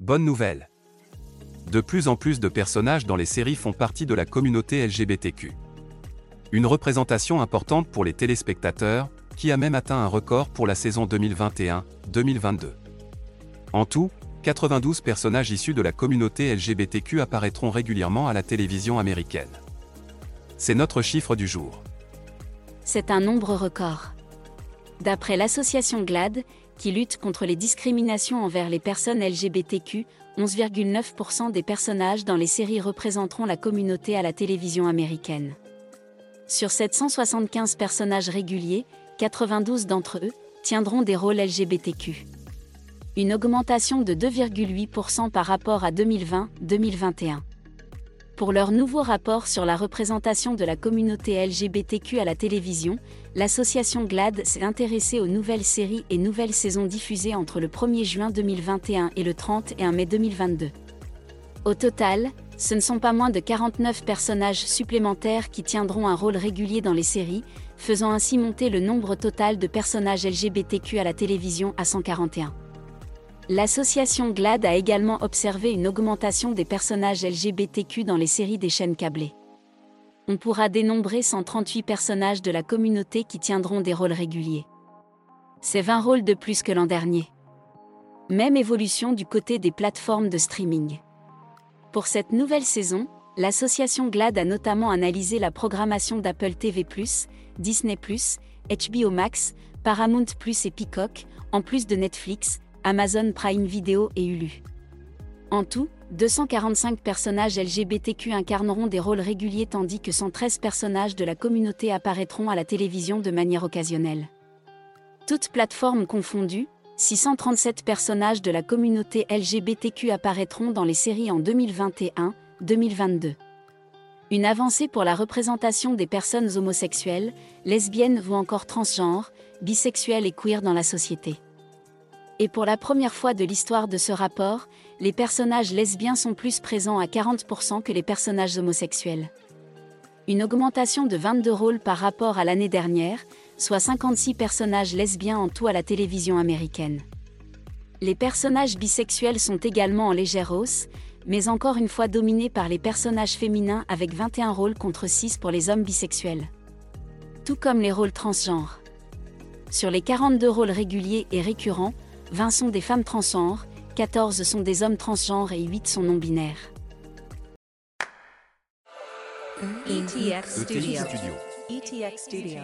Bonne nouvelle. De plus en plus de personnages dans les séries font partie de la communauté LGBTQ. Une représentation importante pour les téléspectateurs, qui a même atteint un record pour la saison 2021-2022. En tout, 92 personnages issus de la communauté LGBTQ apparaîtront régulièrement à la télévision américaine. C'est notre chiffre du jour. C'est un nombre record. D'après l'association GLAD, qui lutte contre les discriminations envers les personnes LGBTQ, 11,9% des personnages dans les séries représenteront la communauté à la télévision américaine. Sur 775 personnages réguliers, 92 d'entre eux tiendront des rôles LGBTQ. Une augmentation de 2,8% par rapport à 2020-2021. Pour leur nouveau rapport sur la représentation de la communauté LGBTQ à la télévision, l'association GLAD s'est intéressée aux nouvelles séries et nouvelles saisons diffusées entre le 1er juin 2021 et le 31 mai 2022. Au total, ce ne sont pas moins de 49 personnages supplémentaires qui tiendront un rôle régulier dans les séries, faisant ainsi monter le nombre total de personnages LGBTQ à la télévision à 141. L'association GLAD a également observé une augmentation des personnages LGBTQ dans les séries des chaînes câblées. On pourra dénombrer 138 personnages de la communauté qui tiendront des rôles réguliers. C'est 20 rôles de plus que l'an dernier. Même évolution du côté des plateformes de streaming. Pour cette nouvelle saison, l'association GLAD a notamment analysé la programmation d'Apple TV+, Disney+, HBO Max, Paramount+, et Peacock, en plus de Netflix, Amazon Prime Video et Hulu. En tout, 245 personnages LGBTQ incarneront des rôles réguliers tandis que 113 personnages de la communauté apparaîtront à la télévision de manière occasionnelle. Toutes plateformes confondues, 637 personnages de la communauté LGBTQ apparaîtront dans les séries en 2021-2022. Une avancée pour la représentation des personnes homosexuelles, lesbiennes ou encore transgenres, bisexuelles et queer dans la société. Et pour la première fois de l'histoire de ce rapport, les personnages lesbiens sont plus présents à 40% que les personnages homosexuels. Une augmentation de 22 rôles par rapport à l'année dernière, soit 56 personnages lesbiens en tout à la télévision américaine. Les personnages bisexuels sont également en légère hausse, mais encore une fois dominés par les personnages féminins avec 21 rôles contre 6 pour les hommes bisexuels. Tout comme les rôles transgenres. Sur les 42 rôles réguliers et récurrents, 20 sont des femmes transgenres, 14 sont des hommes transgenres et 8 sont non-binaires. ETX Studio. ETX Studio.